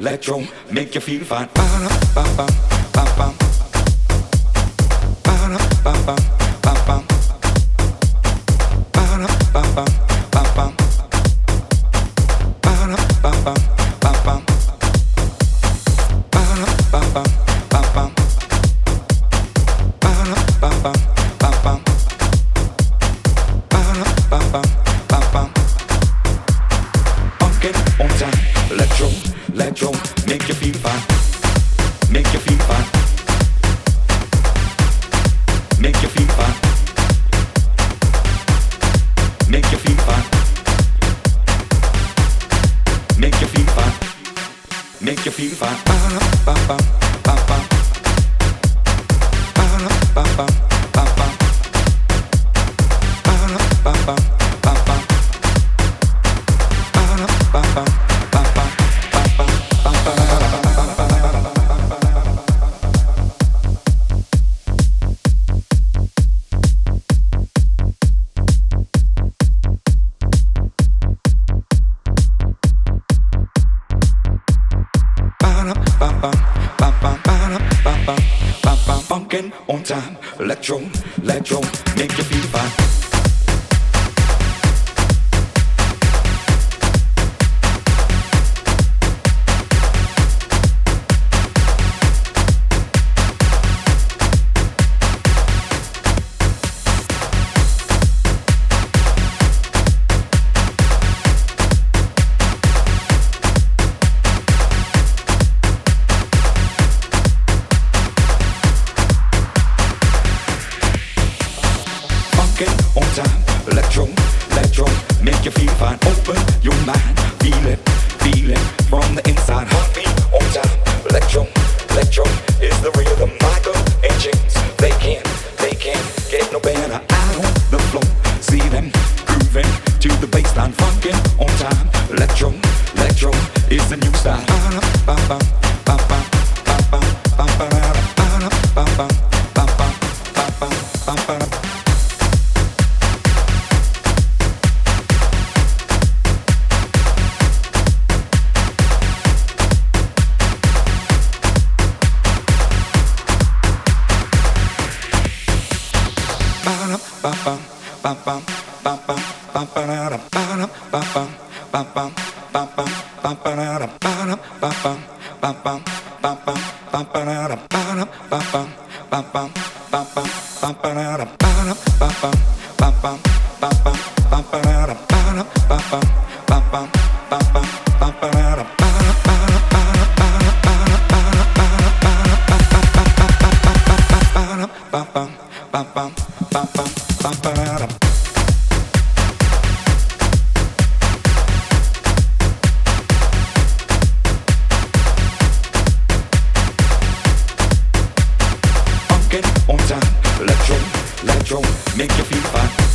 electro, make you feel fine. Ba-da-ba-ba-ba-ba. Ba-da-ba-ba-ba-ba. Ba-da-ba-ba-ba-ba. Ba-da-ba-ba-ba-ba. Ba-da-ba-ba-ba-ba. Ba-da-ba-ba-ba-ba. On time, electro, electro, make you feel fine, make you feel fine, make you feel fine, make you feel fine, make you feel fine, make you feel fine. Ba-da-ba-ba-ba-ba. Ba-da-ba-ba-ba-ba. Ba-da-ba-ba-ba-ba. Funkin' on time, electro, electro, make you feel fine. Feel it, feel it from the inside. On time, electro, electro is the rhythm. Michael and James, they can't, they can't get no better. Out on the floor, see them grooving to the. Funkin' on time, electro, electro is the new style. Ba-da-ba-ba, ba-ba, ba-ba, bum bum bum bum on time. let's go, let's go, make you feel fine.